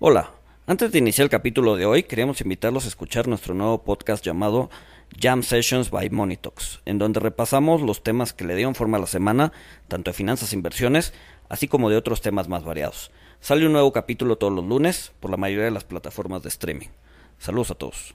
Hola, antes de iniciar el capítulo de hoy, queríamos invitarlos a escuchar nuestro nuevo podcast llamado Jam Sessions by Monitox, en donde repasamos los temas que le dieron forma a la semana, tanto de finanzas e inversiones, así como de otros temas más variados. Sale un nuevo capítulo todos los lunes por la mayoría de las plataformas de streaming. Saludos a todos.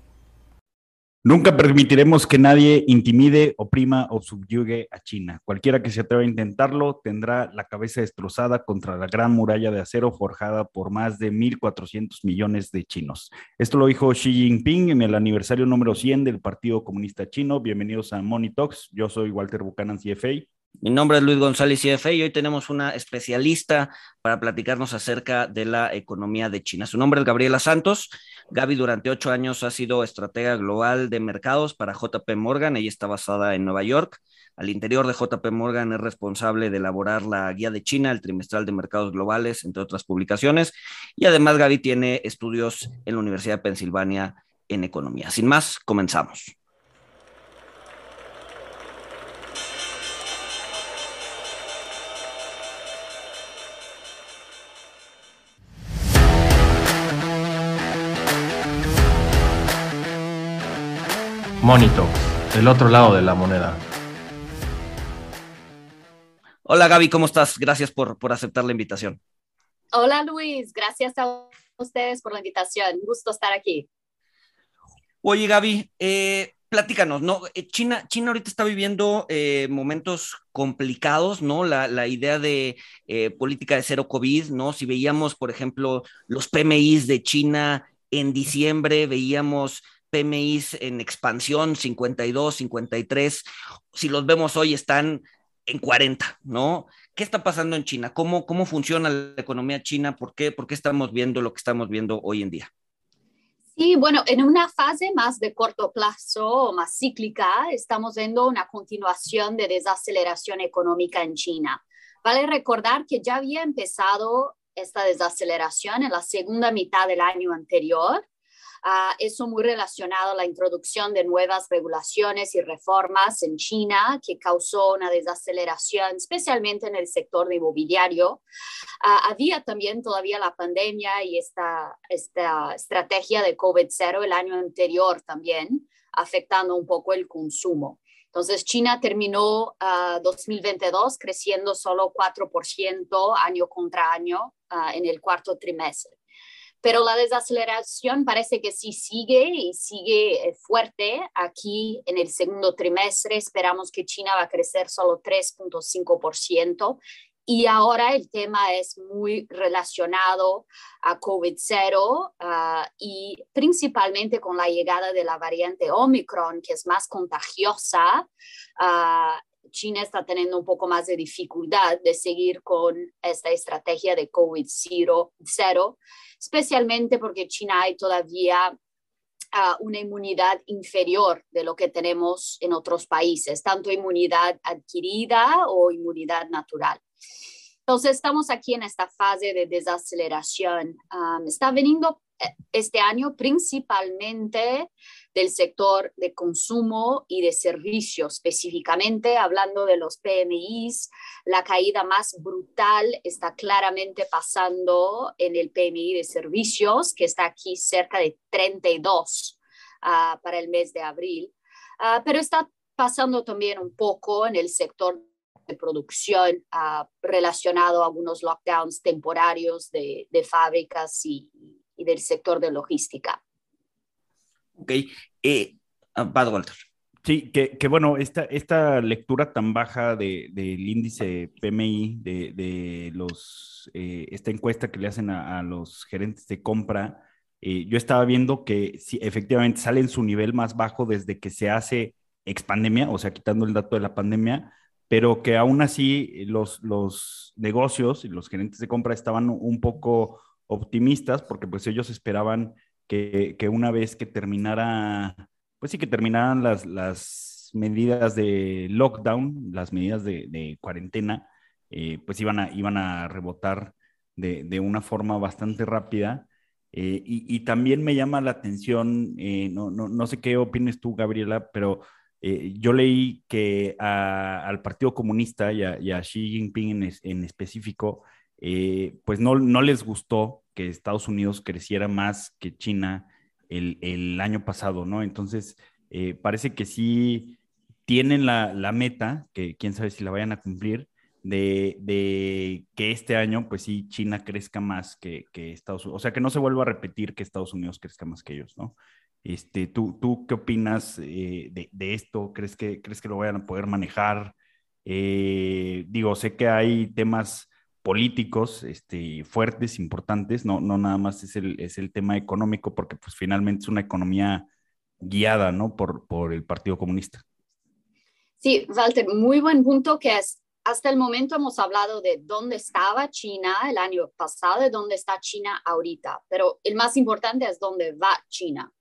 Nunca permitiremos que nadie intimide, oprima o subyugue a China. Cualquiera que se atreva a intentarlo tendrá la cabeza destrozada contra la gran muralla de acero forjada por más de 1.400 millones de chinos. Esto lo dijo Xi Jinping en el aniversario número 100 del Partido Comunista Chino. Bienvenidos a Money Talks. Yo soy Walter Buchanan, CFA. Mi nombre es Luis González CFA y hoy tenemos una especialista para platicarnos acerca de la economía de China. Su nombre es Gabriela Santos. Gaby durante ocho años ha sido estratega global de mercados para JP Morgan. Ella está basada en Nueva York. Al interior de JP Morgan es responsable de elaborar la guía de China, el trimestral de mercados globales, entre otras publicaciones. Y además Gaby tiene estudios en la Universidad de Pensilvania en economía. Sin más, comenzamos. Monito, el otro lado de la moneda. Hola Gaby, ¿cómo estás? Gracias por, por aceptar la invitación. Hola Luis, gracias a ustedes por la invitación. Gusto estar aquí. Oye Gaby, eh, platícanos, ¿no? Eh, China, China ahorita está viviendo eh, momentos complicados, ¿no? La, la idea de eh, política de cero COVID, ¿no? Si veíamos, por ejemplo, los PMIs de China en diciembre, veíamos PMIs en expansión, 52, 53. Si los vemos hoy, están en 40, ¿no? ¿Qué está pasando en China? ¿Cómo, cómo funciona la economía china? ¿Por qué, ¿Por qué estamos viendo lo que estamos viendo hoy en día? Sí, bueno, en una fase más de corto plazo, más cíclica, estamos viendo una continuación de desaceleración económica en China. Vale recordar que ya había empezado esta desaceleración en la segunda mitad del año anterior Uh, eso muy relacionado a la introducción de nuevas regulaciones y reformas en China que causó una desaceleración, especialmente en el sector de inmobiliario. Uh, había también todavía la pandemia y esta, esta estrategia de COVID-0 el año anterior también, afectando un poco el consumo. Entonces, China terminó uh, 2022 creciendo solo 4% año contra año uh, en el cuarto trimestre pero la desaceleración parece que sí sigue y sigue eh, fuerte. Aquí en el segundo trimestre esperamos que China va a crecer solo 3.5%. Y ahora el tema es muy relacionado a COVID-0 uh, y principalmente con la llegada de la variante Omicron, que es más contagiosa. Uh, China está teniendo un poco más de dificultad de seguir con esta estrategia de COVID-0 especialmente porque China hay todavía uh, una inmunidad inferior de lo que tenemos en otros países, tanto inmunidad adquirida o inmunidad natural. Entonces, estamos aquí en esta fase de desaceleración. Um, está veniendo eh, este año principalmente del sector de consumo y de servicios, específicamente hablando de los PMIs. La caída más brutal está claramente pasando en el PMI de servicios, que está aquí cerca de 32 uh, para el mes de abril, uh, pero está pasando también un poco en el sector de producción uh, relacionado a algunos lockdowns temporarios de, fábricas y, del sector de logística. Ok, eh, uh, Walter. Sí, que, que, bueno, esta, esta lectura tan baja del de, índice PMI, de, de los, eh, esta encuesta que le hacen a, a los gerentes de compra, eh, yo estaba viendo que sí, efectivamente sale en su nivel más bajo desde que se hace expandemia, o sea, quitando el dato de la pandemia, pero que aún así los, los negocios y los gerentes de compra estaban un poco optimistas porque pues ellos esperaban que, una vez que terminara, pues sí que terminaran las, las medidas de lockdown, las medidas de, cuarentena, eh, pues iban a, iban a rebotar de, de una forma bastante rápida. Eh, y, también me llama la atención, eh, no, no, no sé qué opines tú, Gabriela, pero eh, yo leí que a, al Partido Comunista y a, Xi Jinping en, en específico, pues no, no les gustó que Estados Unidos creciera más que China el, año pasado, ¿no? Entonces, eh, parece que sí tienen la, meta, que quién sabe si la vayan a cumplir, de, que este año, pues sí, China crezca más que, Estados Unidos. O sea, que no se vuelva a repetir que Estados Unidos crezca más que ellos, ¿no? Este, ¿tú, ¿Tú qué opinas eh, de, esto? ¿Crees que, ¿Crees que lo vayan a poder manejar? Eh, digo, sé que hay temas políticos este, fuertes, importantes, no, no nada más es el, es el tema económico, porque pues finalmente es una economía guiada, ¿no? Por, por el Partido Comunista. Sí, Walter, muy buen punto que es, hasta el momento hemos hablado de dónde estaba China el año pasado y dónde está China ahorita, pero el más importante es dónde va China.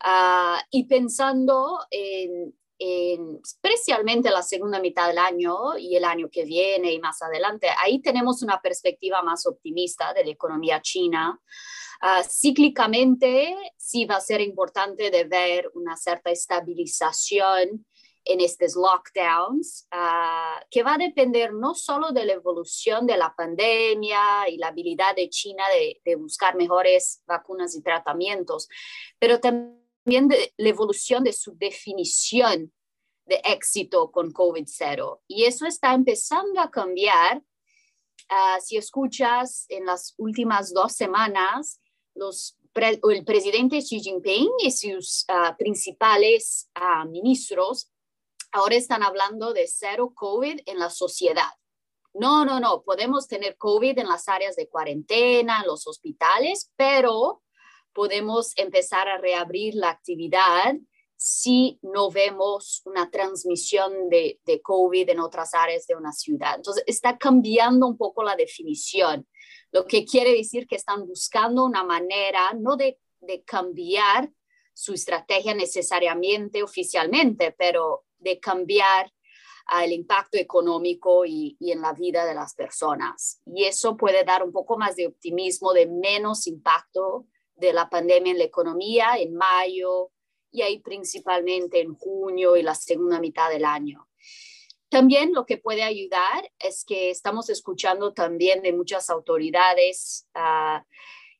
Ah, y pensando en, especialmente la segunda mitad del año y el año que viene y más adelante, ahí tenemos una perspectiva más optimista de la economía china. Uh, cíclicamente sí va a ser importante de ver una cierta estabilización en estos lockdowns, uh, que va a depender no solo de la evolución de la pandemia y la habilidad de China de, de buscar mejores vacunas y tratamientos, pero también de la evolución de su definición de éxito con COVID-0. Y eso está empezando a cambiar. Uh, si escuchas en las últimas dos semanas, los el presidente Xi Jinping y sus uh, principales uh, ministros ahora están hablando de cero COVID en la sociedad. No, no, no, podemos tener COVID en las áreas de cuarentena, en los hospitales, pero podemos empezar a reabrir la actividad si no vemos una transmisión de, de, COVID en otras áreas de una ciudad. Entonces, está cambiando un poco la definición, lo que quiere decir que están buscando una manera no de, de cambiar su estrategia necesariamente oficialmente, pero de cambiar uh, el impacto económico y, y, en la vida de las personas. Y eso puede dar un poco más de optimismo, de menos impacto de la pandemia en la economía en mayo y ahí principalmente en junio y la segunda mitad del año. También lo que puede ayudar es que estamos escuchando también de muchas autoridades uh,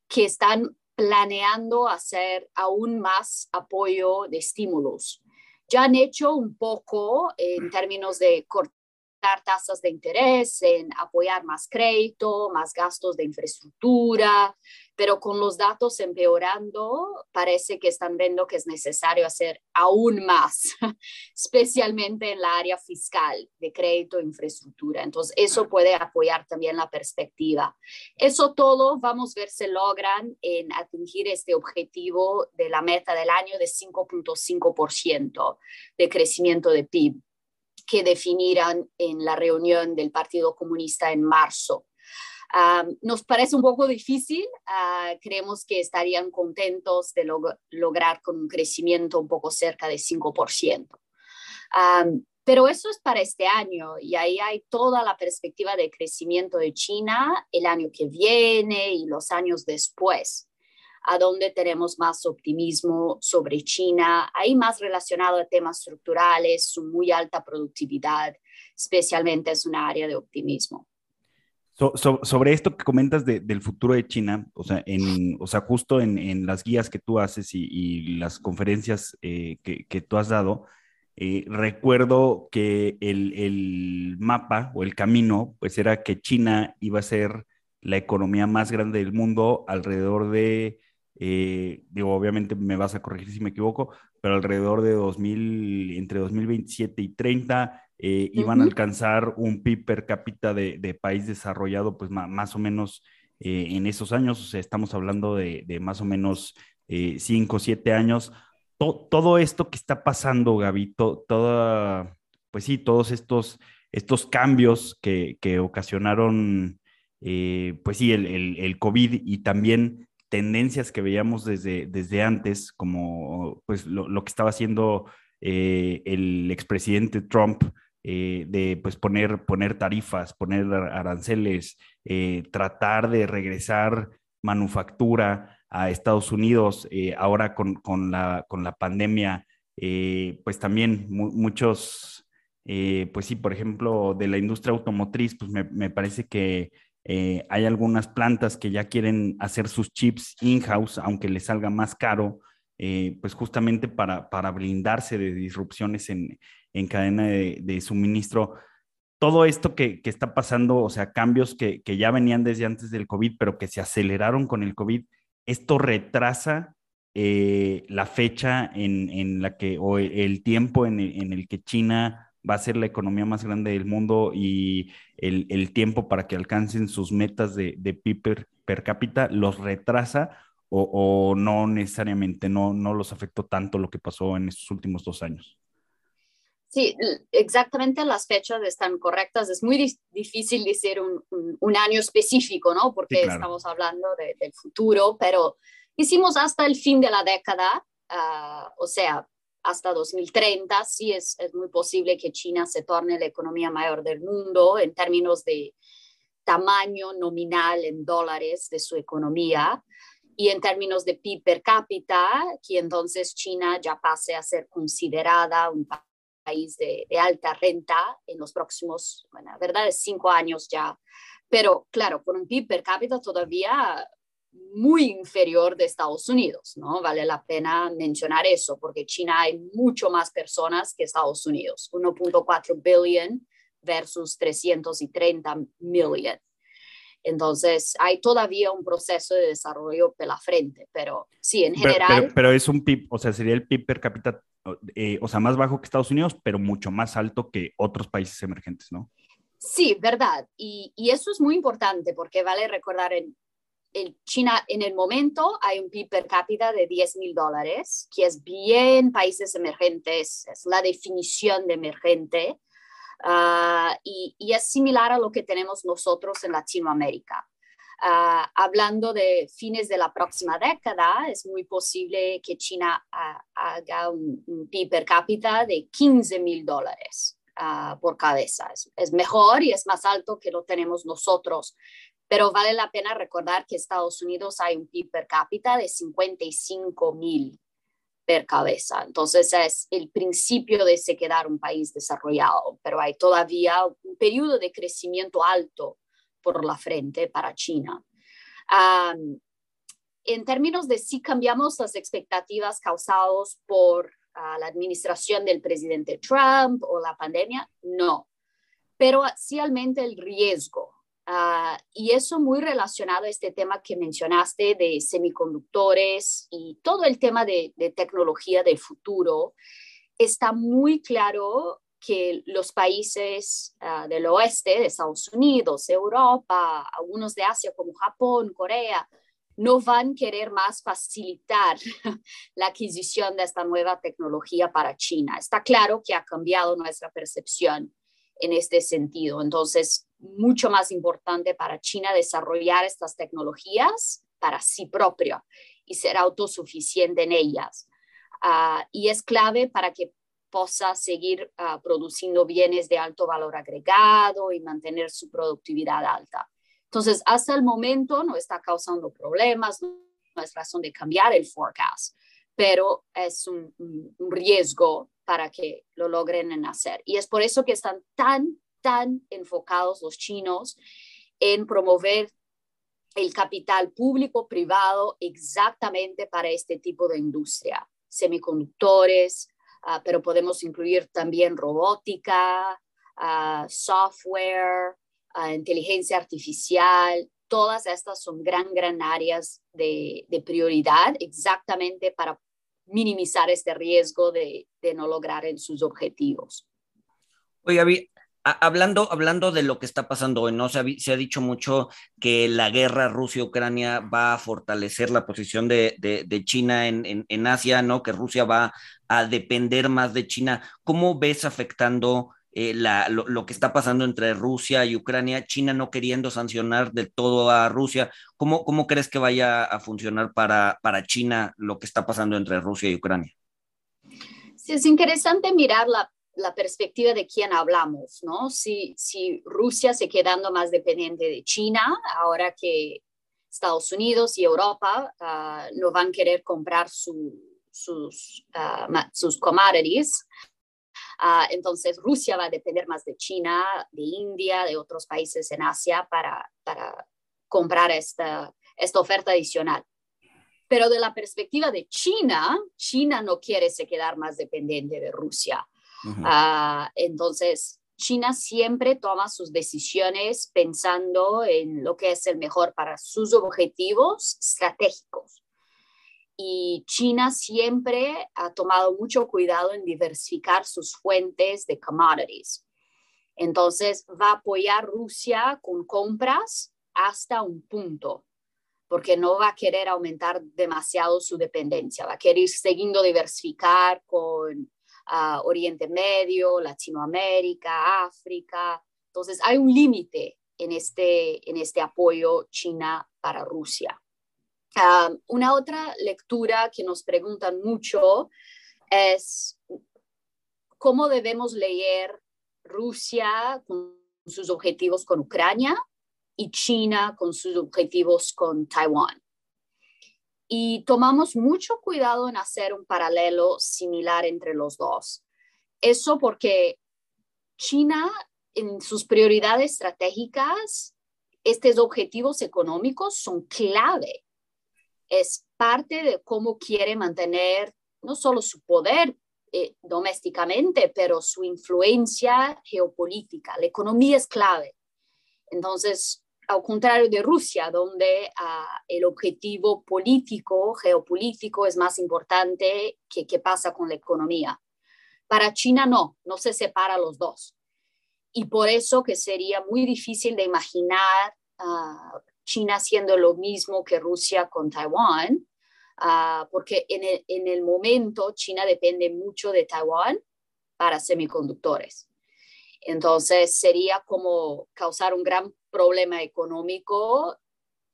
que están planeando hacer aún más apoyo de estímulos. Ya han hecho un poco en términos de cortar tasas de interés, en apoyar más crédito, más gastos de infraestructura, pero con los datos empeorando, parece que están viendo que es necesario hacer aún más, especialmente en la área fiscal de crédito e infraestructura. Entonces, eso puede apoyar también la perspectiva. Eso todo vamos a ver si logran en atingir este objetivo de la meta del año de 5.5% de crecimiento de PIB que definirán en la reunión del Partido Comunista en marzo nos parece un poco difícil, ah, creemos que estarían contentos de lograr con un crecimiento un poco cerca de 5%. pero eso es para este año y ahí hay toda la perspectiva de crecimiento de China el año que viene y los años después, a donde tenemos más optimismo sobre China, ahí más relacionado a temas estructurales, su muy alta productividad, especialmente es un área de optimismo sobre esto que comentas del futuro de China, o sea, en, o sea justo en, las guías que tú haces y, las conferencias eh, que, tú has dado, eh, recuerdo que el, mapa o el camino, pues era que China iba a ser la economía más grande del mundo alrededor de, eh, digo, obviamente me vas a corregir si me equivoco, pero alrededor de 2000, entre 2027 y 30 eh, iban a alcanzar un PIB per cápita de, país desarrollado, pues más o menos eh, en esos años, o sea, estamos hablando de, más o menos 5 o 7 años. todo esto que está pasando, Gaby, toda, pues sí, todos estos, estos cambios que, ocasionaron, eh, pues sí, el, COVID y también tendencias que veíamos desde, desde antes, como pues lo, lo que estaba haciendo el expresidente Trump eh, de pues poner, poner tarifas, poner aranceles, eh, tratar de regresar manufactura a Estados Unidos, eh, ahora con, con, la, con la pandemia, pues también muchos, pues sí, por ejemplo, de la industria automotriz, pues me, me parece que Eh, hay algunas plantas que ya quieren hacer sus chips in-house, aunque les salga más caro, eh, pues justamente para, para, blindarse de disrupciones en, en cadena de, suministro. Todo esto que, que, está pasando, o sea, cambios que, que ya venían desde antes del COVID, pero que se aceleraron con el COVID, esto retrasa eh, la fecha en, en, la que, o el tiempo en en el que China va a ser la economía más grande del mundo y el, el tiempo para que alcancen sus metas de, de PIB per, cápita los retrasa o, o, no necesariamente, no, no los afectó tanto lo que pasó en estos últimos dos años. Sí, exactamente las fechas están correctas. Es muy difícil decir un, un, un, año específico, ¿no? Porque sí, claro. estamos hablando de, del futuro, pero hicimos hasta el fin de la década, uh, o sea, hasta 2030, sí es, es, muy posible que China se torne la economía mayor del mundo en términos de tamaño nominal en dólares de su economía y en términos de PIB per cápita, que entonces China ya pase a ser considerada un país de, de alta renta en los próximos, bueno, la verdad es cinco años ya, pero claro, con un PIB per cápita todavía muy inferior de Estados Unidos, ¿no? Vale la pena mencionar eso, porque China hay mucho más personas que Estados Unidos, 1.4 billion versus 330 million. Entonces, hay todavía un proceso de desarrollo por la frente, pero sí, en general... Pero, pero, pero es un PIB, o sea, sería el PIB per cápita, eh, o sea, más bajo que Estados Unidos, pero mucho más alto que otros países emergentes, ¿no? Sí, verdad. Y, y, eso es muy importante porque vale recordar, en, en China en el momento hay un PIB per cápita de 10 mil dólares, que es bien países emergentes, es la definición de emergente, uh, y, y, es similar a lo que tenemos nosotros en Latinoamérica. Uh, hablando de fines de la próxima década, es muy posible que China uh, haga un, un, PIB per cápita de 15 mil dólares. por cabeza. Es, es mejor y es más alto que lo tenemos nosotros pero vale la pena recordar que Estados Unidos hay un PIB per cápita de 55 mil per cabeza. Entonces es el principio de se quedar un país desarrollado, pero hay todavía un periodo de crecimiento alto por la frente para China. Um, en términos de si cambiamos las expectativas causadas por uh, la administración del presidente Trump o la pandemia, no, pero sí aumenta el riesgo Uh, y eso muy relacionado a este tema que mencionaste de semiconductores y todo el tema de, de tecnología del futuro, está muy claro que los países uh, del oeste, de Estados Unidos, Europa, algunos de Asia como Japón, Corea, no van a querer más facilitar la adquisición de esta nueva tecnología para China. Está claro que ha cambiado nuestra percepción en este sentido. Entonces, mucho más importante para China desarrollar estas tecnologías para sí propio y ser autosuficiente en ellas. Uh, y es clave para que pueda seguir uh, produciendo bienes de alto valor agregado y mantener su productividad alta. Entonces, hasta el momento no está causando problemas, no, es razón de cambiar el forecast, pero es un, un riesgo para que lo logren hacer. Y es por eso que están tan, tan enfocados los chinos en promover el capital público privado exactamente para este tipo de industria, semiconductores, uh, pero podemos incluir también robótica, uh, software, uh, inteligencia artificial. Todas estas son gran, gran áreas de, prioridad exactamente para minimizar este riesgo de, de no lograr en sus objetivos. Oiga, hablando, hablando de lo que está pasando hoy, ¿no? Se ha, se ha dicho mucho que la guerra Rusia-Ucrania va a fortalecer la posición de, de, China en, en, en, Asia, ¿no? Que Rusia va a depender más de China. ¿Cómo ves afectando eh, la, lo, lo, que está pasando entre Rusia y Ucrania, China no queriendo sancionar del todo a Rusia. ¿Cómo, cómo crees que vaya a funcionar para, para China lo que está pasando entre Rusia y Ucrania? Sí, es interesante mirar la, la perspectiva de quién hablamos, ¿no? Si, si Rusia se quedando más dependiente de China, ahora que Estados Unidos y Europa uh, no van a querer comprar su, sus, commodities, Ah, entonces, Rusia va a depender más de China, de India, de otros países en Asia para, comprar esta oferta adicional. Pero de la perspectiva de China, China no quiere se quedar más dependiente de Rusia. Ah, entonces, China siempre toma sus decisiones pensando en lo que es el mejor para sus objetivos estratégicos. Y China siempre ha tomado mucho cuidado en diversificar sus fuentes de commodities. Entonces, va a apoyar Rusia con compras hasta un punto, porque no va a querer aumentar demasiado su dependencia, va a querer seguir diversificar con Oriente Medio, Latinoamérica, África. Entonces, hay un límite en este, en este apoyo China para Rusia. una otra lectura que nos preguntan mucho es cómo debemos leer Rusia con sus objetivos con Ucrania y China con sus objetivos con Taiwán y tomamos mucho cuidado en hacer un paralelo similar entre los dos. Eso porque China en sus prioridades estratégicas, estos objetivos económicos son clave. Es parte de cómo quiere mantener no solo su poder eh, domésticamente, pero su influencia geopolítica. La economía es clave. Entonces, al contrario de Rusia, donde ah, el objetivo político, geopolítico es más importante que qué pasa con la economía. Para China no, no se separa los dos. Y por eso que sería muy difícil de imaginar uh, China haciendo lo mismo que Rusia con Taiwán, ah, porque en el, en el momento China depende mucho de Taiwán para semiconductores. Entonces sería como causar un gran problema económico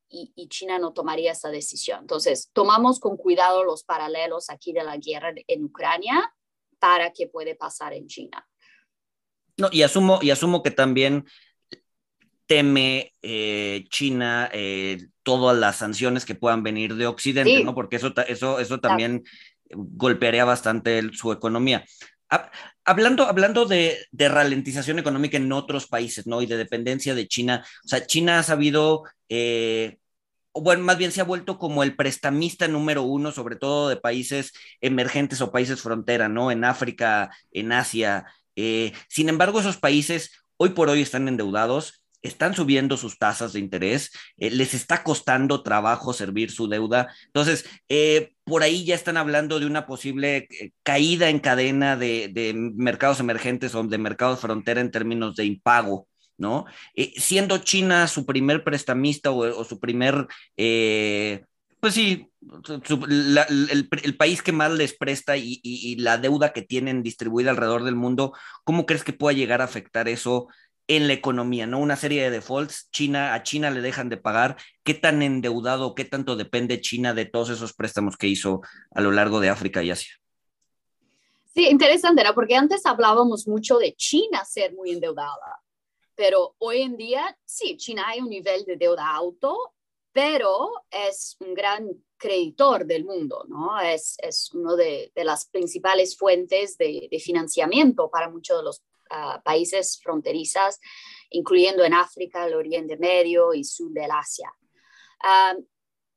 y, China no tomaría esa decisión. Entonces, tomamos con cuidado los paralelos aquí de la guerra en Ucrania para que puede pasar en China. No, y asumo, y asumo que también teme eh, China eh, todas las sanciones que puedan venir de Occidente, ¿no? Porque eso, eso, eso también golpearía bastante su economía. Hablando, hablando de, ralentización económica en otros países, ¿no? Y de dependencia de China, o sea, China ha sabido, eh, bueno, más bien se ha vuelto como el prestamista número uno, sobre todo de países emergentes o países frontera, ¿no? En África, en Asia. Eh, sin embargo, esos países hoy por hoy están endeudados están subiendo sus tasas de interés, eh, les está costando trabajo servir su deuda. Entonces, eh, por ahí ya están hablando de una posible eh, caída en cadena de, mercados emergentes o de mercados frontera en términos de impago. ¿No? siendo China su primer prestamista o, su primer, pues sí, el, país que más les presta y, la deuda que tienen distribuida alrededor del mundo, ¿cómo crees que pueda llegar a afectar eso en la economía, ¿no? Una serie de defaults, China, a China le dejan de pagar, ¿qué tan endeudado, qué tanto depende China de todos esos préstamos que hizo a lo largo de África y Asia? Sí, interesante, ¿no? Porque antes hablábamos mucho de China ser muy endeudada, pero hoy en día, sí, China hay un nivel de deuda alto, pero es un gran creditor del mundo, ¿no? Es, es una de, de, las principales fuentes de, de, financiamiento para muchos de los países fronterizas, incluyendo en África, el Oriente Medio y sur del Asia.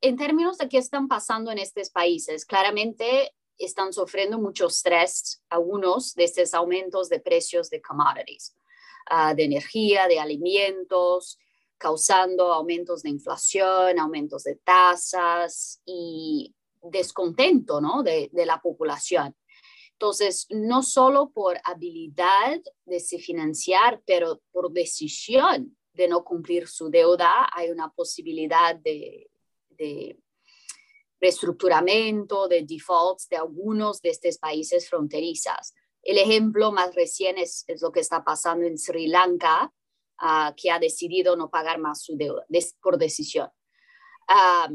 en términos de qué están pasando en estos países, claramente están sufriendo mucho estrés algunos de estos aumentos de precios de commodities, ah, de energía, de alimentos, causando aumentos de inflación, aumentos de tasas y descontento ¿no? de, de la población. Entonces, no solo por habilidad de se financiar, pero por decisión de no cumplir su deuda, hay una posibilidad de, de reestructuramiento, de defaults de algunos de estos países fronterizos. El ejemplo más reciente es, lo que está pasando en Sri Lanka, ah, que ha decidido no pagar más su deuda por decisión. Ah,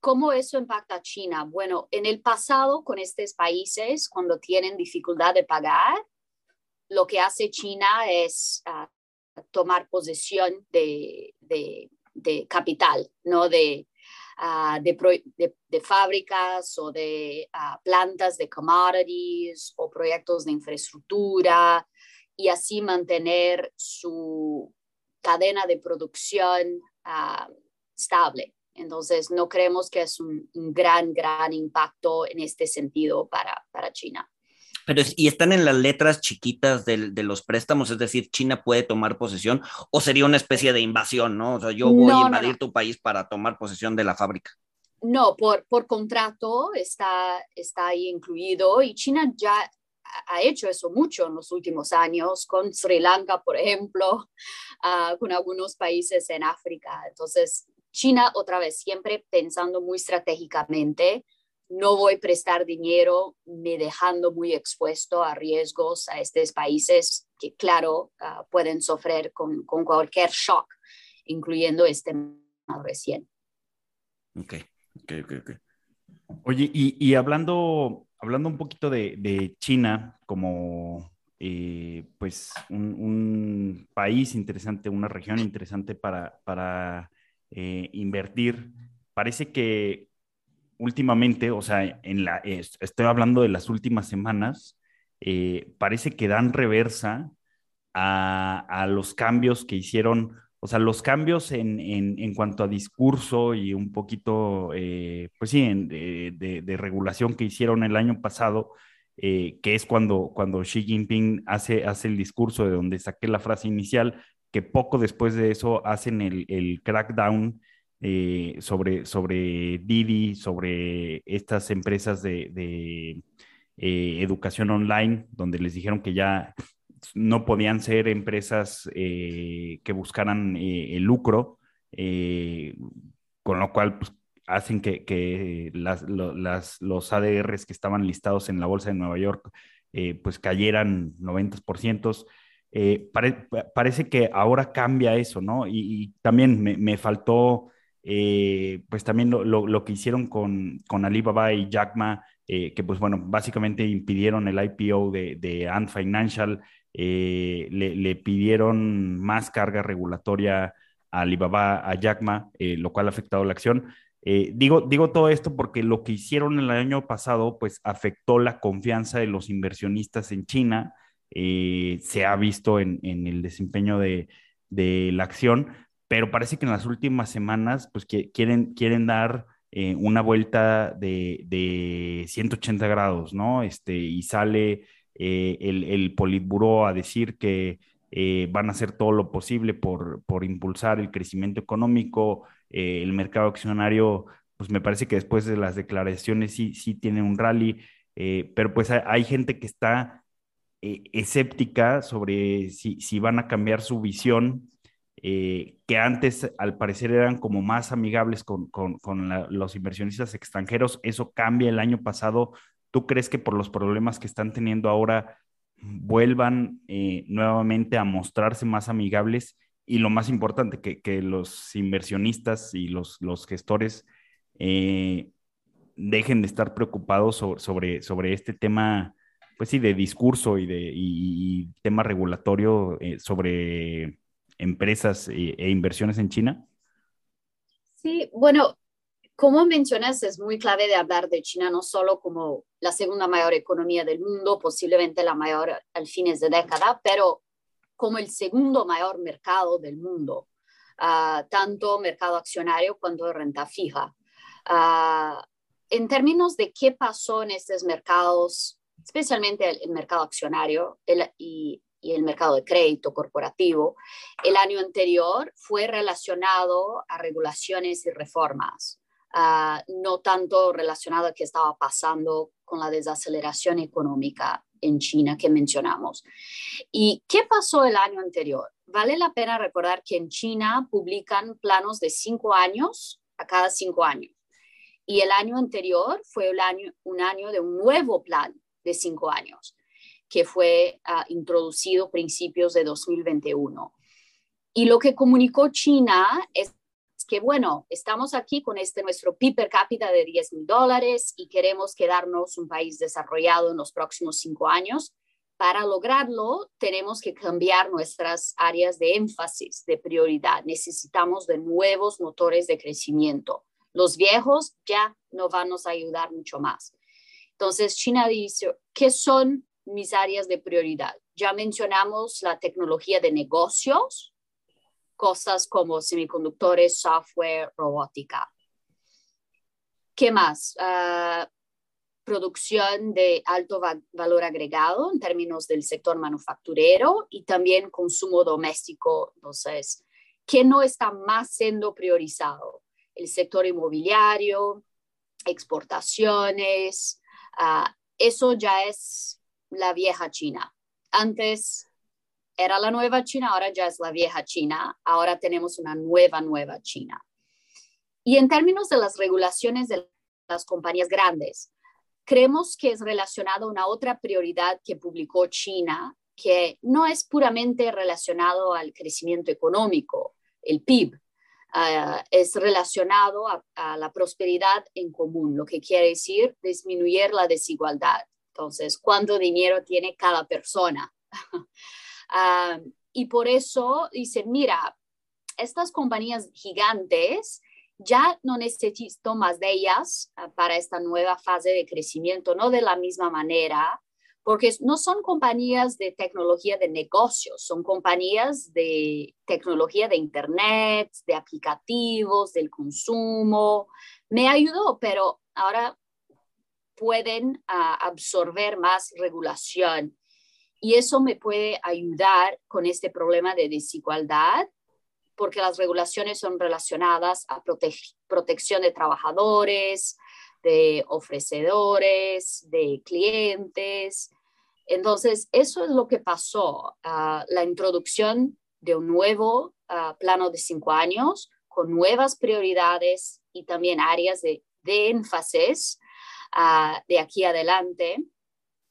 ¿Cómo eso impacta a China? Bueno, en el pasado con estos países, cuando tienen dificultad de pagar, lo que hace China es ah, tomar posesión de, de, capital, ¿no? De, ah, de, fábricas o de ah, plantas de commodities o proyectos de infraestructura y así mantener su cadena de producción estable. Entonces, no creemos que es un, gran, gran impacto en este sentido para, para China. Pero y están en las letras chiquitas de, de, los préstamos, es decir, China puede tomar posesión o sería una especie de invasión, ¿no? O sea, yo voy a invadir tu país para tomar posesión de la fábrica. No, por, por contrato está, está ahí incluido y China ya ha hecho eso mucho en los últimos años, con Sri Lanka, por ejemplo, uh, con algunos países en África. Entonces, China, otra vez, siempre pensando muy estratégicamente, no voy a prestar dinero, me dejando muy expuesto a riesgos a estos países que, claro, uh, pueden sufrir con, con, cualquier shock, incluyendo este recién. Ok, ok, ok. okay. Oye, y, y, hablando, hablando un poquito de, de China como eh, pues un, un, país interesante, una región interesante para, para eh, invertir. Parece que últimamente, o sea, en la, estoy hablando de las últimas semanas, eh, parece que dan reversa a, a, los cambios que hicieron, o sea, los cambios en, en, en cuanto a discurso y un poquito, eh, pues sí, de, de, regulación que hicieron el año pasado, que es cuando, cuando Xi Jinping hace, hace el discurso de donde saqué la frase inicial, que poco después de eso hacen el, crackdown eh, sobre, sobre Didi, sobre estas empresas de, eh, educación online, donde les dijeron que ya no podían ser empresas eh, que buscaran el lucro, con lo cual pues, hacen que, las, los ADRs que estaban listados en la Bolsa de Nueva York pues cayeran 90%. Eh, parece que ahora cambia eso, ¿no? Y, también me, faltó, eh, pues también lo, que hicieron con, con Alibaba y Jack Ma, eh, que pues bueno, básicamente impidieron el IPO de, de Ant Financial, le, le, pidieron más carga regulatoria a Alibaba, a Jack Ma, lo cual ha afectado la acción. Digo, digo todo esto porque lo que hicieron el año pasado, pues afectó la confianza de los inversionistas en China, eh, se ha visto en, el desempeño de, la acción, pero parece que en las últimas semanas pues quieren, quieren dar eh, una vuelta de, 180 grados, ¿no? Este, y sale eh, el, el Politburo a decir que van a hacer todo lo posible por, por impulsar el crecimiento económico, el mercado accionario, pues me parece que después de las declaraciones sí, sí tiene un rally, pero pues hay gente que está eh, escéptica sobre si, van a cambiar su visión, eh, que antes al parecer eran como más amigables con, los inversionistas extranjeros. Eso cambia el año pasado. ¿Tú crees que por los problemas que están teniendo ahora vuelvan eh, nuevamente a mostrarse más amigables? Y lo más importante, que, los inversionistas y los, los gestores dejen de estar preocupados sobre, sobre este tema pues sí, de discurso y de tema regulatorio eh, sobre empresas e, e, inversiones en China? Sí, bueno, como mencionas, es muy clave de hablar de China no solo como la segunda mayor economía del mundo, posiblemente la mayor al fines de década, pero como el segundo mayor mercado del mundo, uh, tanto mercado accionario cuanto renta fija. Uh, en términos de qué pasó en estos mercados especialmente el, mercado accionario y, el mercado de crédito corporativo, el año anterior fue relacionado a regulaciones y reformas, ah, no tanto relacionado a qué estaba pasando con la desaceleración económica en China que mencionamos. ¿Y qué pasó el año anterior? Vale la pena recordar que en China publican planos de cinco años a cada cinco años. Y el año anterior fue el año, un año de un nuevo plan de cinco años, que fue uh, introducido principios de 2021. Y lo que comunicó China es que, bueno, estamos aquí con este nuestro PIB per cápita de 10 mil dólares y queremos quedarnos un país desarrollado en los próximos cinco años. Para lograrlo, tenemos que cambiar nuestras áreas de énfasis, de prioridad. Necesitamos de nuevos motores de crecimiento, Los viejos ya no van a ayudar mucho más. Entonces, China dice, ¿qué son mis áreas de prioridad? Ya mencionamos la tecnología de negocios, cosas como semiconductores, software, robótica. ¿Qué más? Ah, producción de alto valor agregado en términos del sector manufacturero y también consumo doméstico. Entonces, ¿qué no está más siendo priorizado? El sector inmobiliario, exportaciones, ah, eso ya es la vieja China. Antes era la nueva China, ahora ya es la vieja China, ahora tenemos una nueva, nueva China. Y en términos de las regulaciones de las compañías grandes, creemos que es relacionado a una otra prioridad que publicó China, que no es puramente relacionado al crecimiento económico, el PIB, ah, es relacionado a, a, la prosperidad en común, lo que quiere decir disminuir la desigualdad. Entonces, ¿cuánto dinero tiene cada persona? Ah, y por eso dicen, mira, estas compañías gigantes ya no necesito más de ellas ah, para esta nueva fase de crecimiento, no de la misma manera, porque no son compañías de tecnología de negocios, son compañías de tecnología de Internet, de aplicativos, del consumo. Me ayudó, pero ahora pueden ah, absorber más regulación y eso me puede ayudar con este problema de desigualdad porque las regulaciones son relacionadas a protección de trabajadores, de ofrecedores, de clientes. Entonces, eso es lo que pasó. Ah, la introducción de un nuevo ah, plano de cinco años con nuevas prioridades y también áreas de, énfasis ah, de aquí adelante.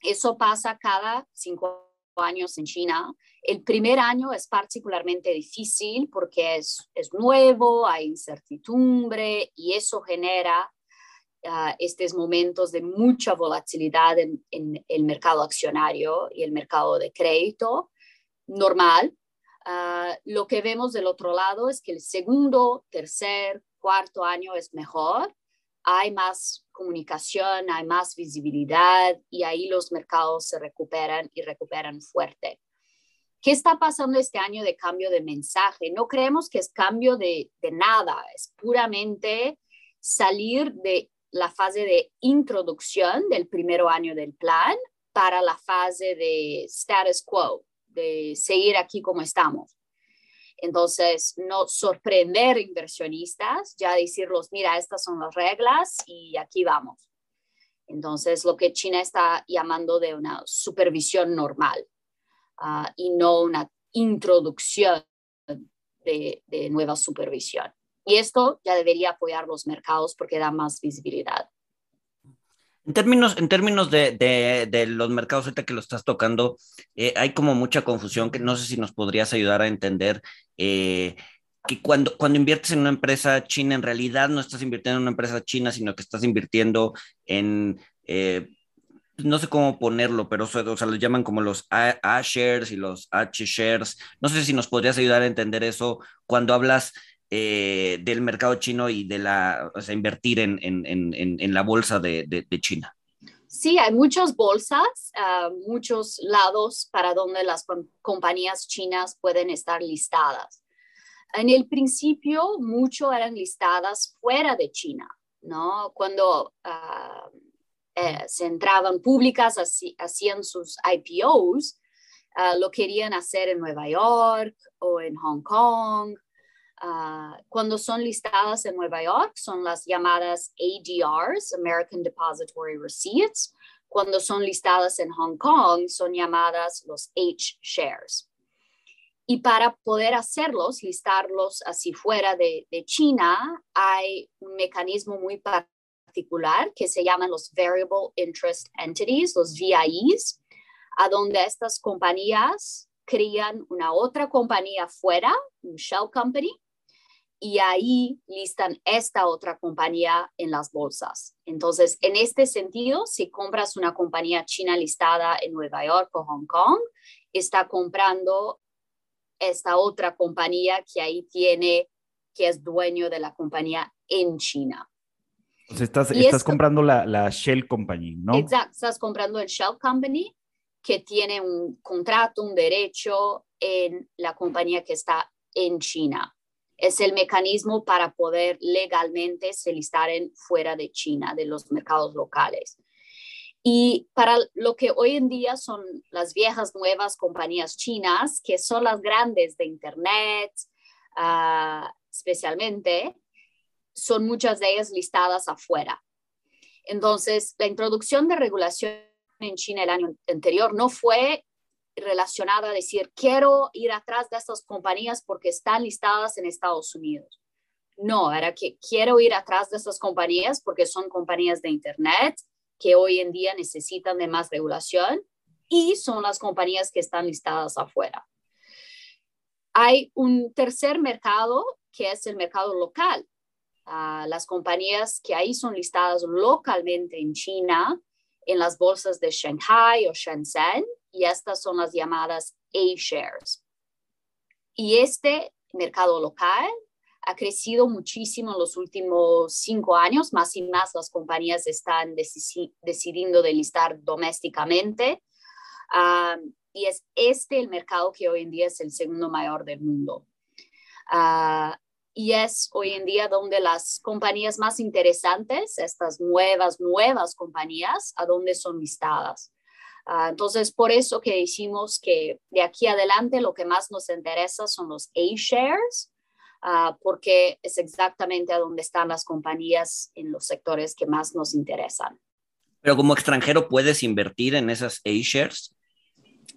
Eso pasa cada cinco años en China el primer año es particularmente difícil porque es, es nuevo, hay incertidumbre y eso genera uh, estos momentos de mucha volatilidad en, el mercado accionario y el mercado de crédito normal. Uh, lo que vemos del otro lado es que el segundo, tercer, cuarto año es mejor, hay más comunicación, hay más visibilidad y ahí los mercados se recuperan y recuperan fuerte. ¿Qué está pasando este año de cambio de mensaje? No creemos que es cambio de, nada, es puramente salir de la fase de introducción del primer año del plan para la fase de status quo, de seguir aquí como estamos. Entonces, no sorprender inversionistas, ya decirlos, mira, estas son las reglas y aquí vamos. Entonces, lo que China está llamando de una supervisión normal. Ah, y no una introducción de, nueva supervisión. Y esto ya debería apoyar los mercados porque da más visibilidad. En términos, en términos de, los mercados, ahorita que lo estás tocando, eh, hay como mucha confusión que no sé si nos podrías ayudar a entender eh, que cuando, cuando inviertes en una empresa china, en realidad no estás invirtiendo en una empresa china, sino que estás invirtiendo en eh, no sé cómo ponerlo, pero o sea, lo llaman como los A-shares y los H-shares. No sé si nos podrías ayudar a entender eso cuando hablas eh, del mercado chino y de la, o sea, invertir en, la bolsa de, China. Sí, hay muchas bolsas, ah, muchos lados para donde las compañías chinas pueden estar listadas. En el principio, mucho eran listadas fuera de China, ¿no? Cuando uh, eh, se entraban públicas, hacían sus IPOs, ah, lo querían hacer en Nueva York o en Hong Kong. Ah, cuando son listadas en Nueva York, son las llamadas ADRs, American Depository Receipts. Cuando son listadas en Hong Kong, son llamadas los H-shares. Y para poder hacerlos, listarlos así fuera de, China, hay un mecanismo muy particular que se llaman los Variable Interest Entities, los VIEs, a donde estas compañías crean una otra compañía fuera, un shell company, y ahí listan esta otra compañía en las bolsas. Entonces, en este sentido, si compras una compañía china listada en Nueva York o Hong Kong, está comprando esta otra compañía que ahí tiene, que es dueño de la compañía en China. Estás, estás comprando la, la, Shell Company, ¿no? Exacto, estás comprando el Shell Company que tiene un contrato, un derecho en la compañía que está en China. Es el mecanismo para poder legalmente se listar en fuera de China, de los mercados locales. Y para lo que hoy en día son las viejas nuevas compañías chinas, que son las grandes de Internet, uh, especialmente, son muchas de ellas listadas afuera. Entonces, la introducción de regulación en China el año anterior no fue relacionada a decir, quiero ir atrás de estas compañías porque están listadas en Estados Unidos. No, era que quiero ir atrás de estas compañías porque son compañías de Internet que hoy en día necesitan de más regulación y son las compañías que están listadas afuera. Hay un tercer mercado que es el mercado local. Uh, las compañías que ahí son listadas localmente en China, en las bolsas de Shanghai o Shenzhen, y estas son las llamadas A-shares. Y este mercado local ha crecido muchísimo en los últimos cinco años, más y más las compañías están decidiendo de listar domésticamente. y es este el mercado que hoy en día es el segundo mayor del mundo. Ah, y es hoy en día donde las compañías más interesantes, estas nuevas, nuevas compañías, a donde son listadas. Ah, entonces, por eso que decimos que de aquí adelante lo que más nos interesa son los A-shares, Ah, porque es exactamente a donde están las compañías en los sectores que más nos interesan. Pero como extranjero, ¿puedes invertir en esas A-shares?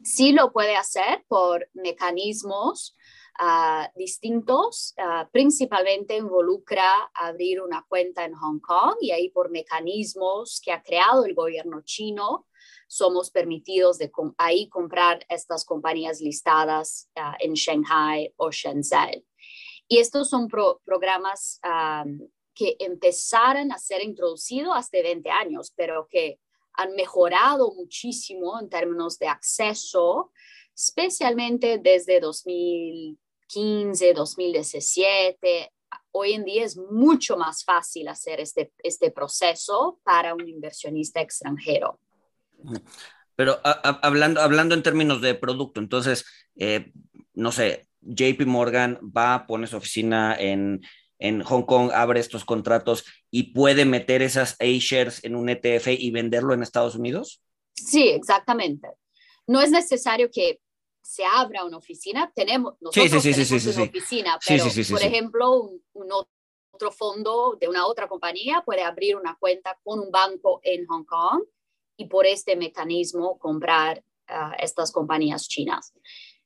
Sí lo puede hacer por mecanismos ah, distintos. Principalmente involucra abrir una cuenta en Hong Kong y ahí por mecanismos que ha creado el gobierno chino somos permitidos de ahí comprar estas compañías listadas en Shanghai o Shenzhen. Y estos son programas que empezaron a ser introducidos hace 20 años, pero que han mejorado muchísimo en términos de acceso, especialmente desde 2015, 2017. Hoy en día es mucho más fácil hacer este, este proceso para un inversionista extranjero. Pero hablando, hablando en términos de producto, entonces, eh, no sé, JP Morgan va, pone su oficina en, Hong Kong, abre estos contratos y puede meter esas A-shares en un ETF y venderlo en Estados Unidos? Sí, exactamente. No es necesario que se abra una oficina. Tenemos, nosotros sí, tenemos una oficina, pero por ejemplo, un, otro fondo de una otra compañía puede abrir una cuenta con un banco en Hong Kong y por este mecanismo comprar ah, estas compañías chinas.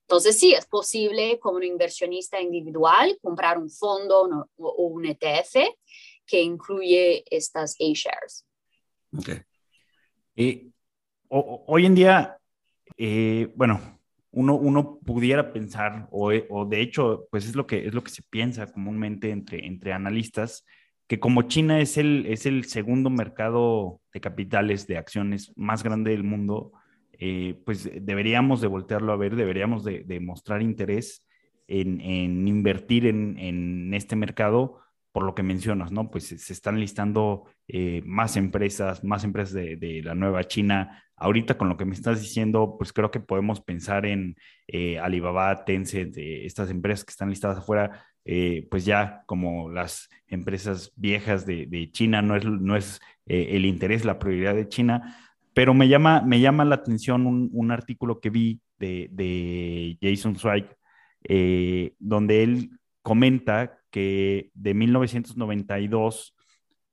Entonces, sí, es posible como un inversionista individual comprar un fondo o un ETF que incluye estas A-shares. Okay. Eh, hoy en día, eh, bueno, uno, uno, pudiera pensar, o, o, de hecho, pues es lo que, es lo que se piensa comúnmente entre, entre analistas, que como China es el, es el segundo mercado de capitales, de acciones más grande del mundo, eh, pues deberíamos de voltearlo a ver, deberíamos de, mostrar interés en, invertir en, este mercado por lo que mencionas, ¿no? Pues se están listando eh, más empresas, más empresas de, la nueva China. Ahorita con lo que me estás diciendo, pues creo que podemos pensar en eh, Alibaba, Tencent, estas empresas que están listadas afuera, pues ya como las empresas viejas de, China, no es, no es el interés, la prioridad de China, pero me llama, me llama la atención un, artículo que vi de, Jason Zweig, eh, donde él comenta que de 1992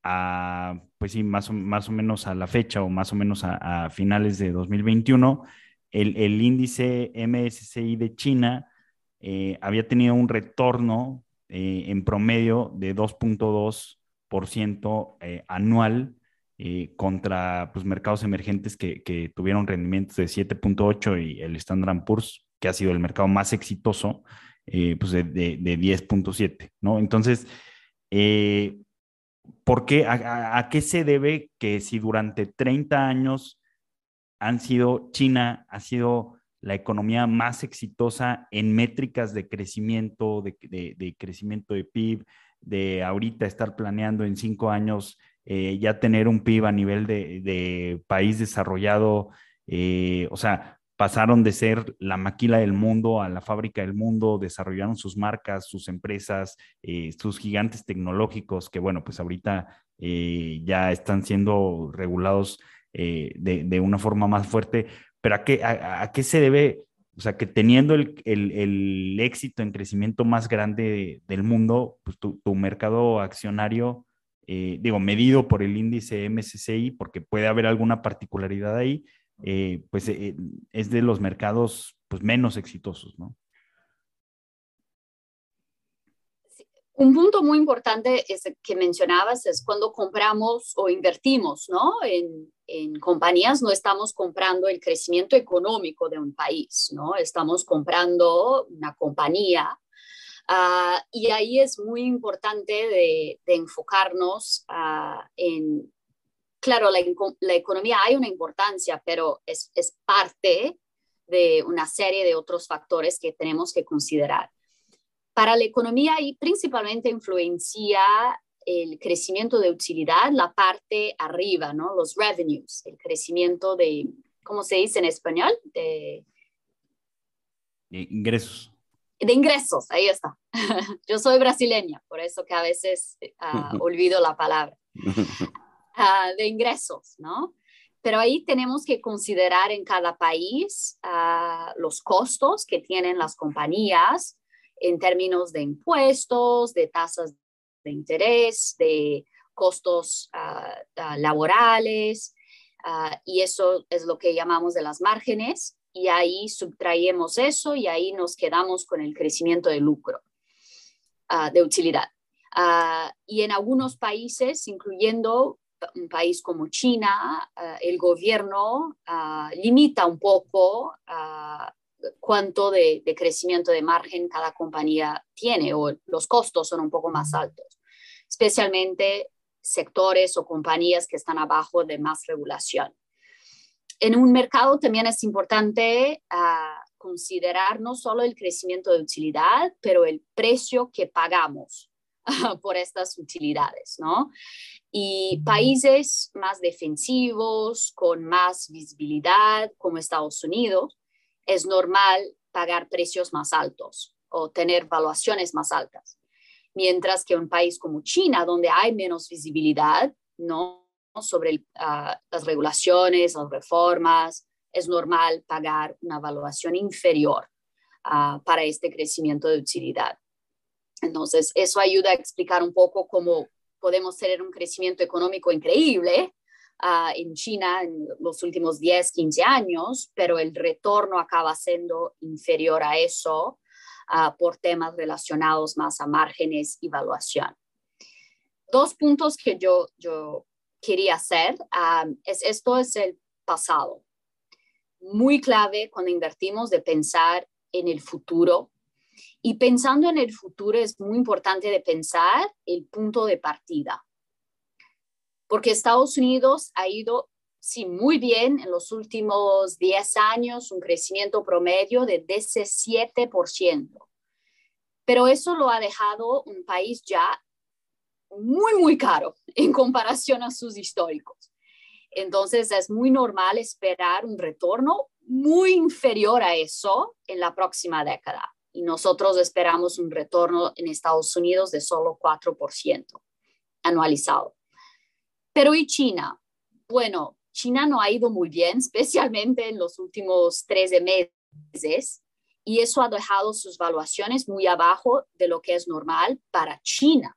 a, pues sí, más o, más o menos a la fecha o más o menos a, finales de 2021, el, el, índice MSCI de China eh, había tenido un retorno eh, en promedio de 2.2% anual eh, contra pues, mercados emergentes que, tuvieron rendimientos de 7.8 y el Standard Poor's, que ha sido el mercado más exitoso, eh, pues de, de, 10.7, ¿no? Entonces, eh, ¿por qué, a, qué se debe que si durante 30 años han sido, China ha sido la economía más exitosa en métricas de crecimiento, de, crecimiento de PIB, de ahorita estar planeando en cinco años eh, ya tener un PIB a nivel de, país desarrollado, eh, o sea, pasaron de ser la maquila del mundo a la fábrica del mundo, desarrollaron sus marcas, sus empresas, eh, sus gigantes tecnológicos, que bueno, pues ahorita ya están siendo regulados de, una forma más fuerte. Pero ¿a qué, a, qué se debe? O sea, que teniendo el, éxito en crecimiento más grande del mundo, pues tu, tu mercado accionario eh, digo, medido por el índice MSCI, porque puede haber alguna particularidad ahí, eh, pues eh, es de los mercados pues, menos exitosos, ¿no? Un punto muy importante es que mencionabas es cuando compramos o invertimos ¿no? en, compañías, no estamos comprando el crecimiento económico de un país, ¿no? estamos comprando una compañía Ah, y ahí es muy importante de, enfocarnos ah, en, claro, la, la, economía hay una importancia, pero es, parte de una serie de otros factores que tenemos que considerar. Para la economía y principalmente influencia el crecimiento de utilidad, la parte arriba, ¿no? Los revenues, el crecimiento de, ¿cómo se dice en español? De, de ingresos de ingresos, ahí está. Yo soy brasileña, por eso que a veces ah, olvido la palabra. Ah, de ingresos, ¿no? Pero ahí tenemos que considerar en cada país ah, los costos que tienen las compañías en términos de impuestos, de tasas de interés, de costos laborales, y eso es lo que llamamos de las márgenes y ahí subtraemos eso y ahí nos quedamos con el crecimiento de lucro, de utilidad. Y en algunos países, incluyendo un país como China, el gobierno limita un poco cuánto de, de, crecimiento de margen cada compañía tiene o los costos son un poco más altos, especialmente sectores o compañías que están abajo de más regulación. En un mercado también es importante ah, considerar no solo el crecimiento de utilidad, pero el precio que pagamos por estas utilidades, ¿no? Y países más defensivos, con más visibilidad, como Estados Unidos, es normal pagar precios más altos o tener valuaciones más altas. Mientras que un país como China, donde hay menos visibilidad, ¿no? sobre ah, las regulaciones, las reformas, es normal pagar una evaluación inferior ah, para este crecimiento de utilidad. Entonces, eso ayuda a explicar un poco cómo podemos tener un crecimiento económico increíble ah, en China en los últimos 10, 15 años, pero el retorno acaba siendo inferior a eso por temas relacionados más a márgenes y evaluación. Dos puntos que yo, yo quería hacer, es esto es el pasado. Muy clave cuando invertimos de pensar en el futuro. Y pensando en el futuro es muy importante de pensar el punto de partida. Porque Estados Unidos ha ido, sí, muy bien en los últimos 10 años, un crecimiento promedio de 17%. Pero eso lo ha dejado un país ya muy, muy caro en comparación a sus históricos. Entonces es muy normal esperar un retorno muy inferior a eso en la próxima década. Y nosotros esperamos un retorno en Estados Unidos de solo 4% anualizado. Pero ¿y China? Bueno, China no ha ido muy bien, especialmente en los últimos 13 meses, y eso ha dejado sus valuaciones muy abajo de lo que es normal para China.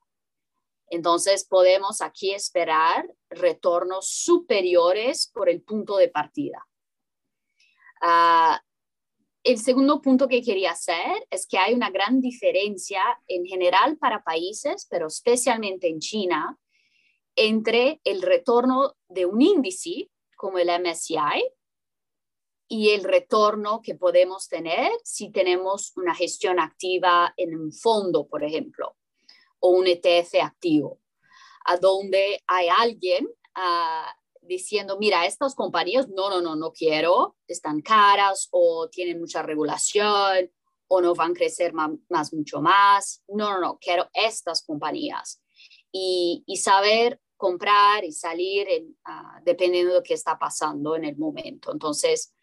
Entonces podemos aquí esperar retornos superiores por el punto de partida. Ah, el segundo punto que quería hacer es que hay una gran diferencia en general para países, pero especialmente en China, entre el retorno de un índice como el MSCI y el retorno que podemos tener si tenemos una gestión activa en un fondo, por ejemplo o un ETF activo, a donde hay alguien uh, diciendo, mira, estas compañías, no, no, no, no quiero, están caras o tienen mucha regulación o no van a crecer más, mucho más. No, no, no, quiero estas compañías. Y, saber comprar y salir ah, dependiendo de lo que está pasando en el momento. Entonces,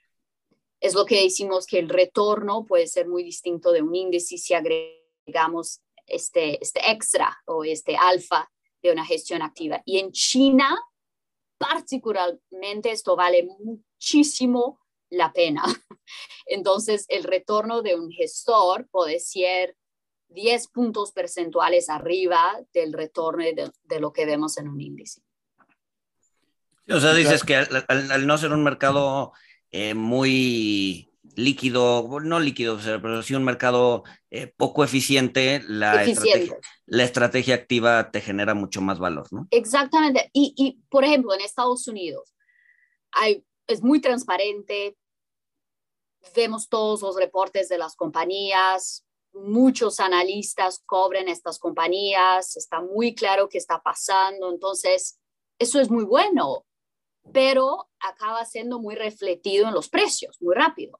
es lo que decimos que el retorno puede ser muy distinto de un índice si agregamos este, este extra o este alfa de una gestión activa. Y en China, particularmente, esto vale muchísimo la pena. Entonces, el retorno de un gestor puede ser 10 puntos percentuales arriba del retorno de, lo que vemos en un índice. O sea, dices que al, no ser un mercado eh, muy líquido, no líquido, pero sí un mercado eh, poco eficiente la, Estrategia, la estrategia activa te genera mucho más valor, ¿no? Exactamente. Y, y por ejemplo, en Estados Unidos hay, es muy transparente, vemos todos los reportes de las compañías, muchos analistas cobren estas compañías, está muy claro qué está pasando, entonces eso es muy bueno, pero acaba siendo muy refletido en los precios muy rápido.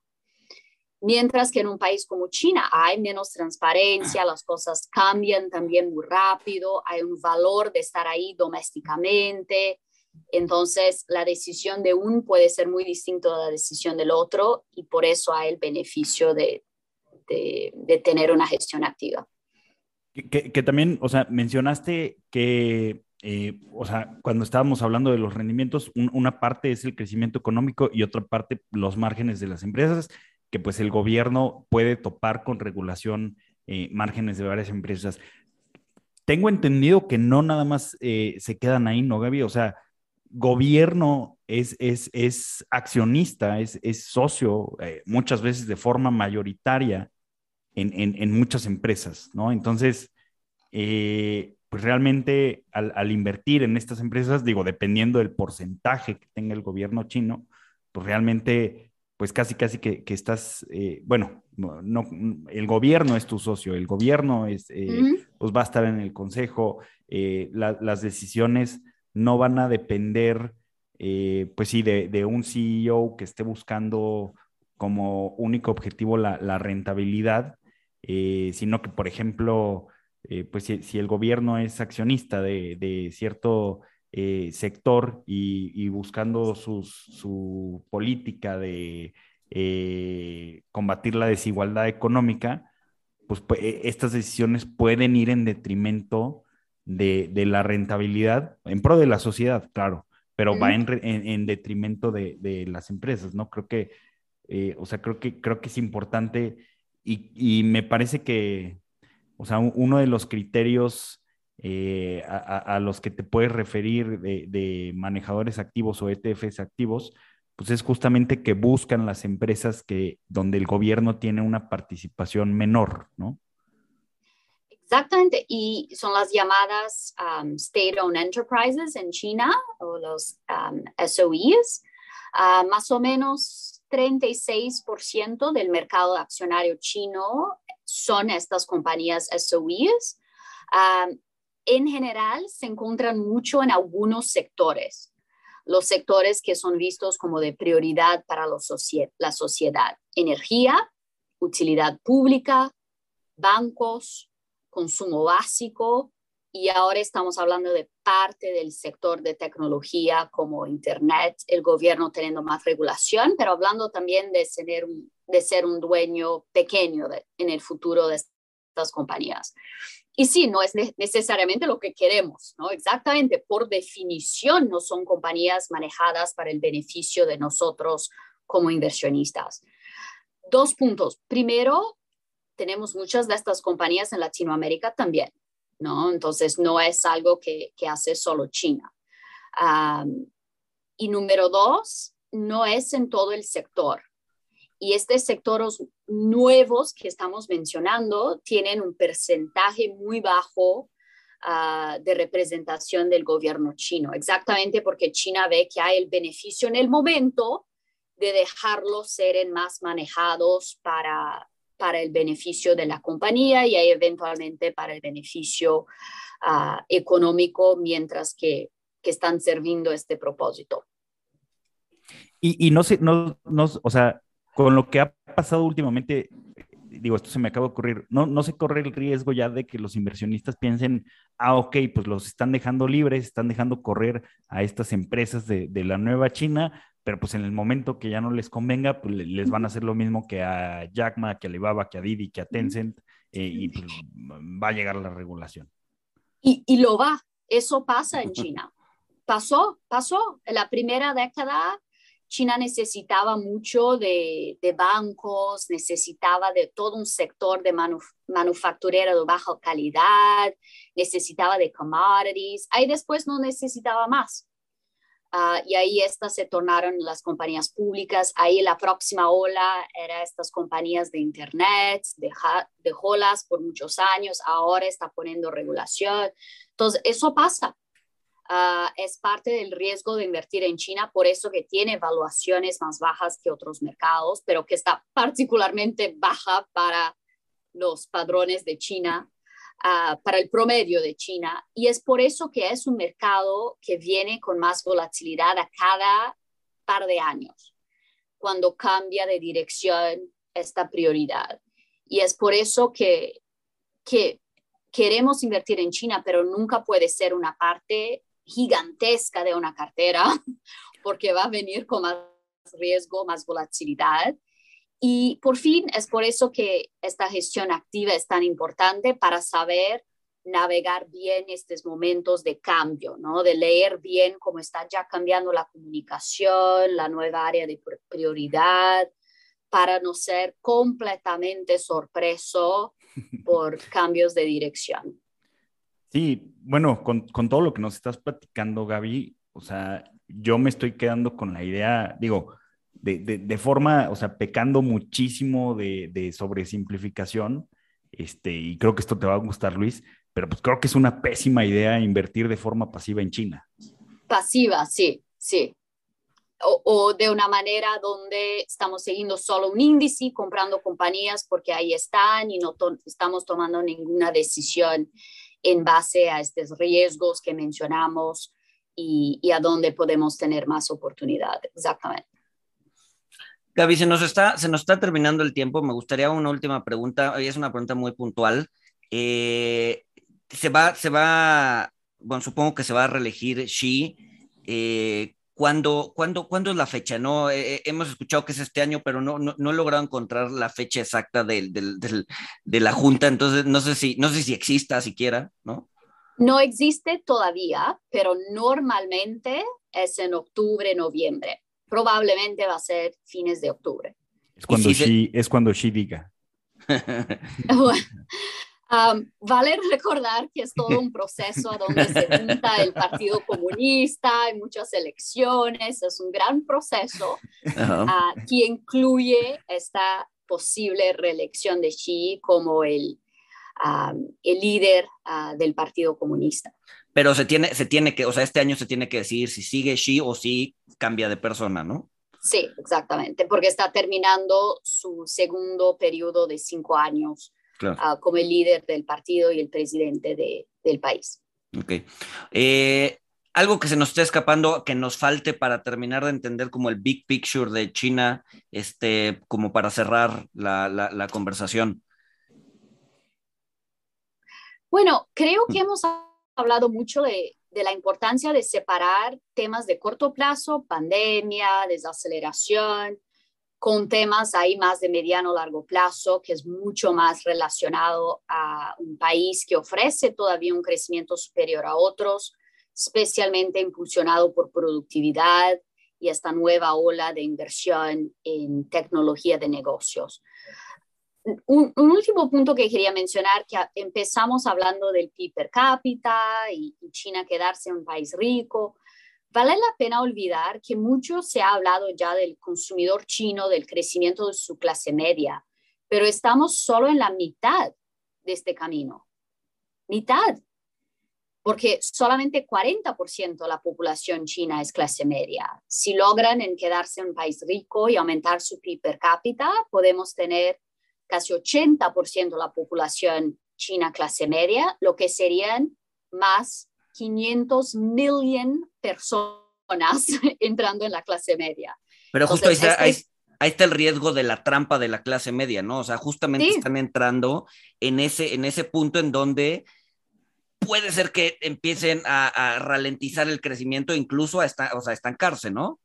Mientras que en un país como China hay menos transparencia, las cosas cambian también muy rápido, hay un valor de estar ahí domésticamente, entonces, la decisión de un puede ser muy distinto a la decisión del otro y por eso hay el beneficio de, tener una gestión activa. Que, también, o sea, mencionaste que, eh, o sea, cuando estábamos hablando de los rendimientos, una parte es el crecimiento económico y otra parte los márgenes de las empresas, que pues el gobierno puede topar con regulación eh, márgenes de varias empresas. Tengo entendido que no nada más eh, se quedan ahí, ¿no, Gaby? O sea, gobierno es, es, accionista, es, socio eh, muchas veces de forma mayoritaria en, muchas empresas, ¿no? Entonces, eh, pues realmente al, invertir en estas empresas, digo, dependiendo del porcentaje que tenga el gobierno chino, pues realmente, pues casi, casi que, estás, eh, bueno, no, el gobierno es tu socio, el gobierno es, pues va a estar en el consejo, las decisiones no van a depender, eh, pues sí, de, un CEO que esté buscando como único objetivo la, rentabilidad, eh, sino que, por ejemplo, eh, pues si, el gobierno es accionista de, cierto sector y, buscando su política de combatir la desigualdad económica, pues, pues estas decisiones pueden ir en detrimento de, la rentabilidad en pro de la sociedad, claro, pero va en, detrimento de, las empresas, ¿no? Creo que, eh, o sea, creo que, creo que es importante y, me parece que, o sea, uno de los criterios eh, a, los que te puedes referir de, de, manejadores activos o ETFs activos, pues es justamente que buscan las empresas que donde el gobierno tiene una participación menor, ¿no? Exactamente, y son las llamadas um, state-owned enterprises en China o los um, SOEs. Uh, más o menos 36% del mercado accionario chino son estas compañías SOEs. Um, en general, se encuentran mucho en algunos sectores, los sectores que son vistos como de prioridad para la sociedad, energía, utilidad pública, bancos, consumo básico y ahora estamos hablando de parte del sector de tecnología como Internet, el gobierno teniendo más regulación, pero hablando también de un, de ser un dueño pequeño en el futuro de estas compañías. Y sí, no es necesariamente lo que queremos, ¿no? Exactamente, por definición no son compañías manejadas para el beneficio de nosotros como inversionistas. Dos puntos. Primero, tenemos muchas de estas compañías en Latinoamérica también, ¿no? Entonces, no es algo que, que hace solo China. y número dos, no es en todo el sector. Y estos sectores nuevos que estamos mencionando tienen un porcentaje muy bajo ah, de representación del gobierno chino, exactamente porque China ve que hay el beneficio en el momento de dejarlos ser más manejados para, para el beneficio de la compañía y eventualmente para el beneficio ah, económico mientras que, que, están sirviendo este propósito. Y, y no sé, no, no, o sea, con lo que ha pasado últimamente, digo, esto se me acaba de ocurrir, no, no se corre el riesgo ya de que los inversionistas piensen, ah, ok, pues los están dejando libres, están dejando correr a estas empresas de, de la nueva China, pero pues en el momento que ya no les convenga, pues les van a hacer lo mismo que a Jack Ma, que a Alibaba, que a Didi, que a Tencent, eh, y pues va a llegar la regulación. Y, y lo va, eso pasa en China. Pasó, pasó. En la primera década, China necesitaba mucho de, de bancos, necesitaba de todo un sector de manufacturero de baja calidad, necesitaba de commodities. Ahí después no necesitaba más Ah, y ahí estas se tornaron las compañías públicas. Ahí la próxima ola era estas compañías de Internet, de Jolas por muchos años, ahora está poniendo regulación. Entonces, eso pasa. Ah, es parte del riesgo de invertir en China, por eso que tiene evaluaciones más bajas que otros mercados, pero que está particularmente baja para los padrones de China para el promedio de China y es por eso que es un mercado que viene con más volatilidad a cada par de años, cuando cambia de dirección esta prioridad. Y es por eso que, que queremos invertir en China, pero nunca puede ser una parte gigantesca de una cartera, porque va a venir con más riesgo, más volatilidad. Y por fin es por eso que esta gestión activa es tan importante para saber navegar bien estos momentos de cambio, ¿no? De leer bien cómo está ya cambiando la comunicación, la nueva área de prioridad, para no ser completamente sorpreso por cambios de dirección. Sí, bueno, con, con todo lo que nos estás platicando, Gaby, o sea, yo me estoy quedando con la idea, digo, de, forma, o sea, pecando muchísimo de, sobresimplificación, este, y creo que esto te va a gustar, Luis, pero pues creo que es una pésima idea invertir de forma pasiva en China. Pasiva, sí, sí. O, de una manera donde estamos siguiendo solo un índice, comprando compañías porque ahí están y no estamos tomando ninguna decisión en base a estos riesgos que mencionamos y, y a dónde podemos tener más oportunidad. Exactamente. Gaby, se nos está, se nos está terminando el tiempo. Me gustaría una última pregunta. Es una pregunta muy puntual. Eh, se va, se va, bueno, supongo que se va a reelegir Xi. Eh, ¿cuándo, cuándo, ¿Cuándo es la fecha? No, eh, hemos escuchado que es este año, pero no, no, he logrado encontrar la fecha exacta de la junta. Entonces, no sé si, no sé si exista siquiera, ¿no? No existe todavía, pero normalmente es en octubre, noviembre probablemente va a ser fines de octubre. Es cuando, she, es cuando she diga. vale recordar que es todo un proceso a donde se junta el Partido Comunista, hay muchas elecciones, es un gran proceso ah, que incluye esta posible reelección de Xi como el, el líder ah, del Partido Comunista pero se tiene, se tiene que, o sea, este año se tiene que decidir si sigue Xi o si cambia de persona, ¿no? Sí, exactamente, porque está terminando su segundo periodo de cinco años ah, como el líder del partido y el presidente de, del país. Ok. Eh, algo que se nos esté escapando, que nos falte para terminar de entender como el big picture de China, este, como para cerrar la, la, la conversación. Bueno, creo que hemos hablado mucho de, la importancia de separar temas de corto plazo, pandemia, desaceleración, con temas ahí más de mediano largo plazo, que es mucho más relacionado a un país que ofrece todavía un crecimiento superior a otros, especialmente impulsionado por productividad y esta nueva ola de inversión en tecnología de negocios un, último punto que quería mencionar, que empezamos hablando del PIB per cápita y, China quedarse un país rico. Vale la pena olvidar que mucho se ha hablado ya del consumidor chino, del crecimiento de su clase media, pero estamos solo en la mitad de este camino. Mitad. Porque solamente 40% de la población china es clase media. Si logran en quedarse un país rico y aumentar su PIB per cápita, podemos tener casi 80% de la población china clase media, lo que serían más 500 millones personas entrando en la clase media. Pero justo ahí, ahí está el riesgo de la trampa de la clase media, ¿no? O sea, justamente están entrando en ese, en ese punto en donde puede ser que empiecen a, ralentizar el crecimiento, incluso a o sea, estancarse, ¿no?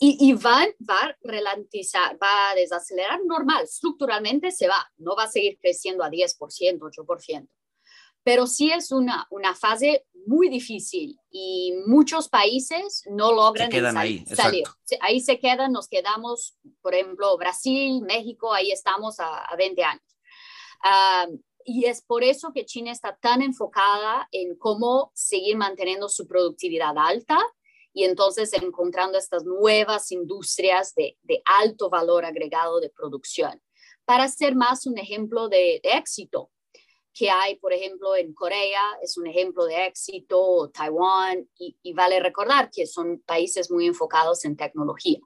Y, y va, va a ralentizar, va a desacelerar normal, estructuralmente se va, no va a seguir creciendo a 10%, 8%. Pero sí es una, una fase muy difícil y muchos países no logran ahí, salir. Ahí se quedan, nos quedamos, por ejemplo, Brasil, México, ahí estamos a, a 20 años. Ah, y es por eso que China está tan enfocada en cómo seguir manteniendo su productividad alta y entonces encontrando estas nuevas industrias de, de alto valor agregado de producción para ser más un ejemplo de, de éxito que hay, por ejemplo, en Corea, es un ejemplo de éxito, Taiwán, y, y, vale recordar que son países muy enfocados en tecnología.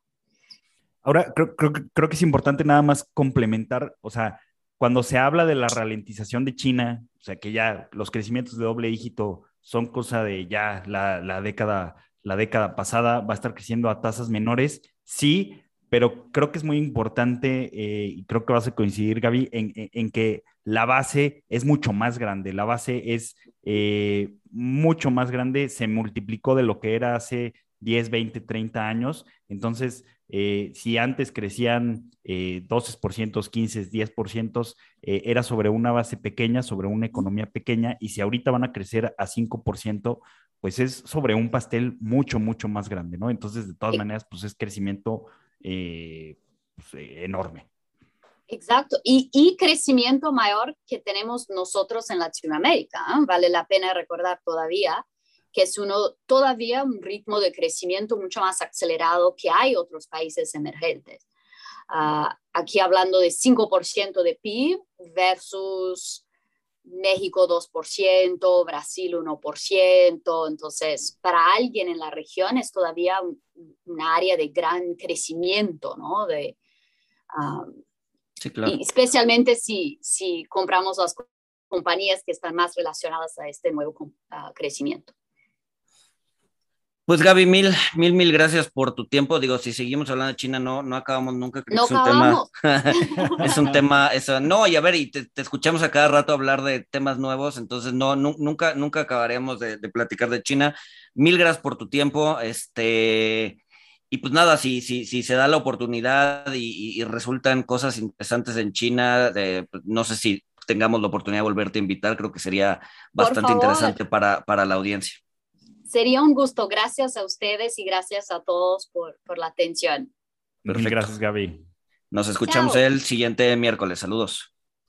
Ahora, creo, creo, creo que es importante nada más complementar, o sea, cuando se habla de la ralentización de China, o sea, que ya los crecimientos de doble dígito son cosa de ya la, la década, la década pasada, va a estar creciendo a tasas menores, sí, pero creo que es muy importante eh, y creo que vas a coincidir, Gaby, en, en, que la base es mucho más grande, la base es eh, mucho más grande, se multiplicó de lo que era hace 10, 20, 30 años, entonces eh, si antes crecían eh, 12%, 15, 10%, era sobre una base pequeña, sobre una economía pequeña, y si ahorita van a crecer a 5%, pues es sobre un pastel mucho, mucho más grande, ¿no? Entonces, de todas maneras, pues es crecimiento eh, pues, eh, enorme. Exacto, y, y, crecimiento mayor que tenemos nosotros en Latinoamérica. ¿eh? Vale la pena recordar todavía que es uno todavía un ritmo de crecimiento mucho más acelerado que hay otros países emergentes. Uh, aquí hablando de 5% de PIB versus México 2%, Brasil 1%. Entonces, para alguien en la región es todavía un, área de gran crecimiento, ¿no? De, um, sí, claro. y especialmente si, si compramos las compañías que están más relacionadas a este nuevo uh, crecimiento. Pues Gaby, mil, mil, mil gracias por tu tiempo. Digo, si seguimos hablando de China, no, no acabamos nunca. no es un tema, es un tema, eso, no, y a ver, y te, escuchamos a cada rato hablar de temas nuevos, entonces no, nunca, nunca acabaremos de, platicar de China. Mil gracias por tu tiempo, este, y pues nada, si, si, si se da la oportunidad y, resultan cosas interesantes en China, pues, no sé si tengamos la oportunidad de volverte a invitar, creo que sería bastante interesante para, para la audiencia. Sería un gusto. Gracias a ustedes y gracias a todos por, por la atención. Perfecto. Gracias, Gaby. Nos escuchamos el siguiente miércoles. Saludos.